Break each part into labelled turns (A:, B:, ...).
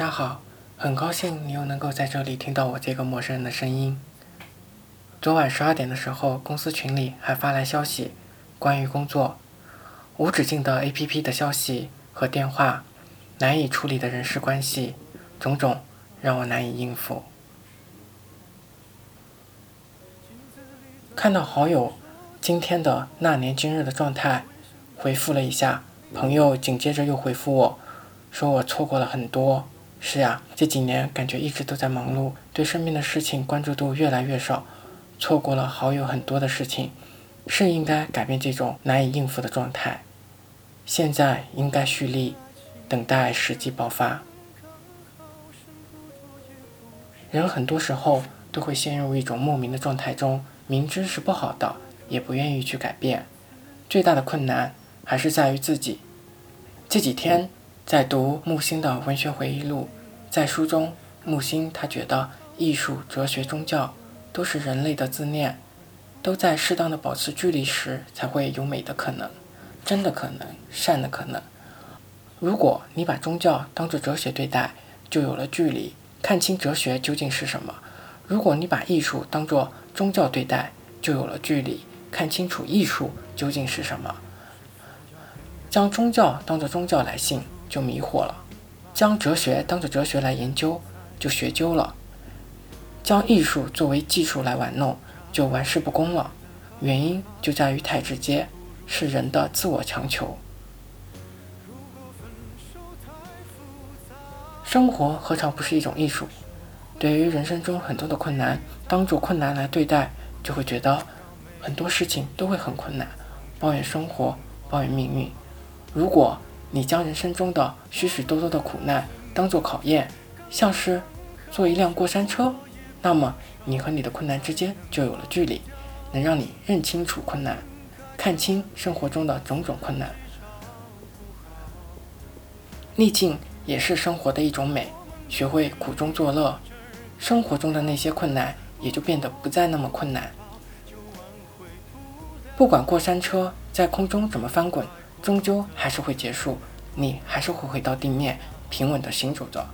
A: 大家好，很高兴你又能够在这里听到我这个陌生人的声音。昨晚十二点的时候，公司群里还发来消息，关于工作，无止境的 APP 的消息和电话，难以处理的人事关系，种种让我难以应付。看到好友今天的那年今日的状态，回复了一下，朋友紧接着又回复我，说我错过了很多。是呀，这几年感觉一直都在忙碌，对身边的事情关注度越来越少。错过了好友很多的事情，是应该改变这种难以应付的状态。现在应该蓄力，等待时机爆发。人很多时候都会陷入一种莫名的状态中，明知是不好的，也不愿意去改变。最大的困难还是在于自己。这几天在读木心的文学回忆录，在书中，木心他觉得艺术、哲学、宗教。都是人类的自恋，都在适当的保持距离时，才会有美的可能，真的可能，善的可能。如果你把宗教当作哲学对待，就有了距离，看清哲学究竟是什么；如果你把艺术当作宗教对待，就有了距离，看清楚艺术究竟是什么。将宗教当作宗教来信，就迷惑了；将哲学当作哲学来研究，就学究了。将艺术作为技术来玩弄，就玩世不恭了。原因就在于太直接，是人的自我强求。生活何尝不是一种艺术？对于人生中很多的困难，当做困难来对待，就会觉得很多事情都会很困难，抱怨生活，抱怨命运。如果你将人生中的许许多多的苦难当做考验，像是坐一辆过山车。那么，你和你的困难之间就有了距离，能让你认清楚困难，看清生活中的种种困难。逆境也是生活的一种美，学会苦中作乐，生活中的那些困难也就变得不再那么困难。不管过山车在空中怎么翻滚，终究还是会结束，你还是会回到地面，平稳地行走着。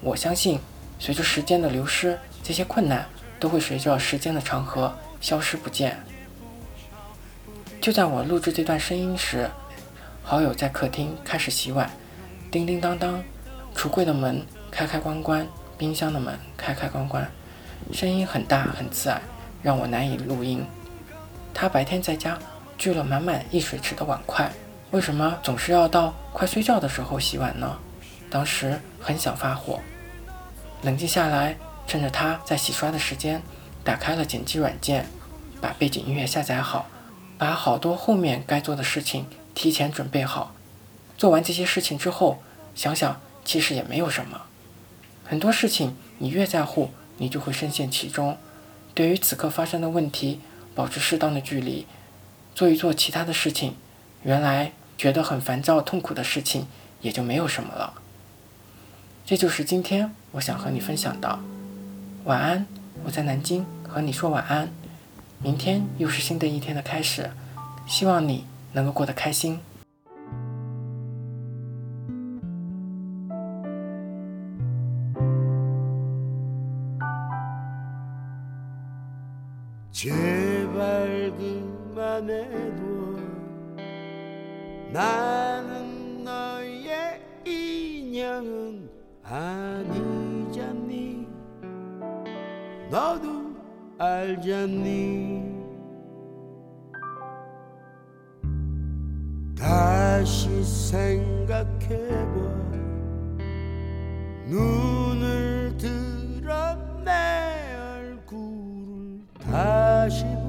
A: 我相信，随着时间的流失。这些困难都会随着时间的长河消失不见。就在我录制这段声音时，好友在客厅开始洗碗，叮叮当当，橱柜的门开开关关，冰箱的门开开关关，声音很大很刺耳，让我难以录音。他白天在家聚了满满一水池的碗筷，为什么总是要到快睡觉的时候洗碗呢？当时很想发火，冷静下来。趁着他在洗刷的时间，打开了剪辑软件，把背景音乐下载好，把好多后面该做的事情提前准备好。做完这些事情之后，想想其实也没有什么。很多事情你越在乎，你就会深陷其中。对于此刻发生的问题，保持适当的距离，做一做其他的事情，原来觉得很烦躁、痛苦的事情也就没有什么了。这就是今天我想和你分享的。晚安，我在南京和你说晚安。明天又是新的一天的开始，希望你能够过得开心。
B: 너도 알잖니 다시 생각해봐 눈을 들어 내 얼굴을 다시 봐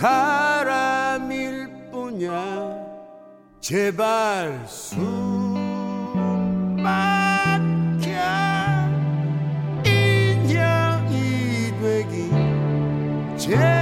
B: 사람일 뿐이야. 제발 숨 막혀 인형이 되기 제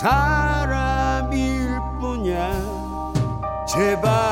B: 사람일 뿐이야. 제발